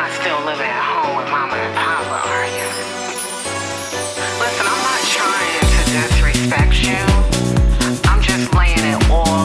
not still living at home with mama and papa, are you? Listen, I'm not trying to disrespect you. I'm just laying it all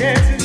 dancing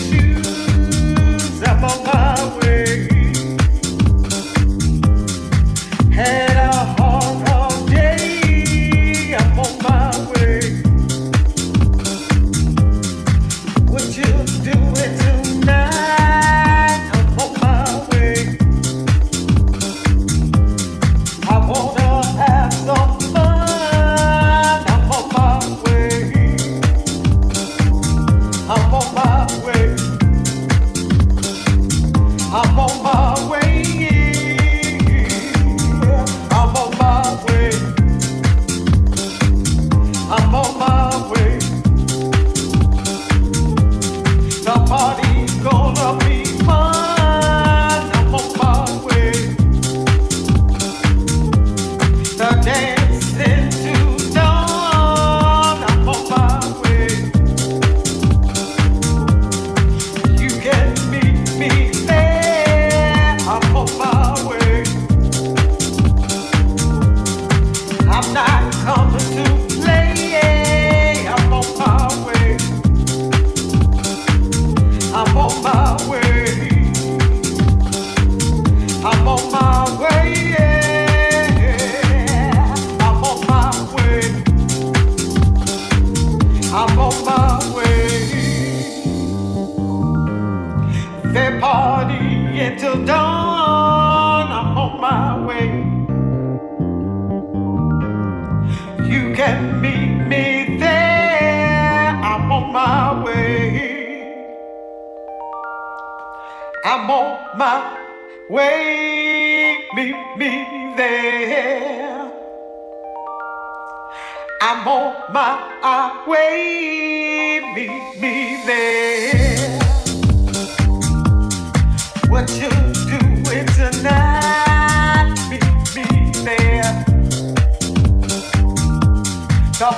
I'm on my way. Meet me there. I'm on my ah, way. Meet me there. What you doing tonight? Meet me there. The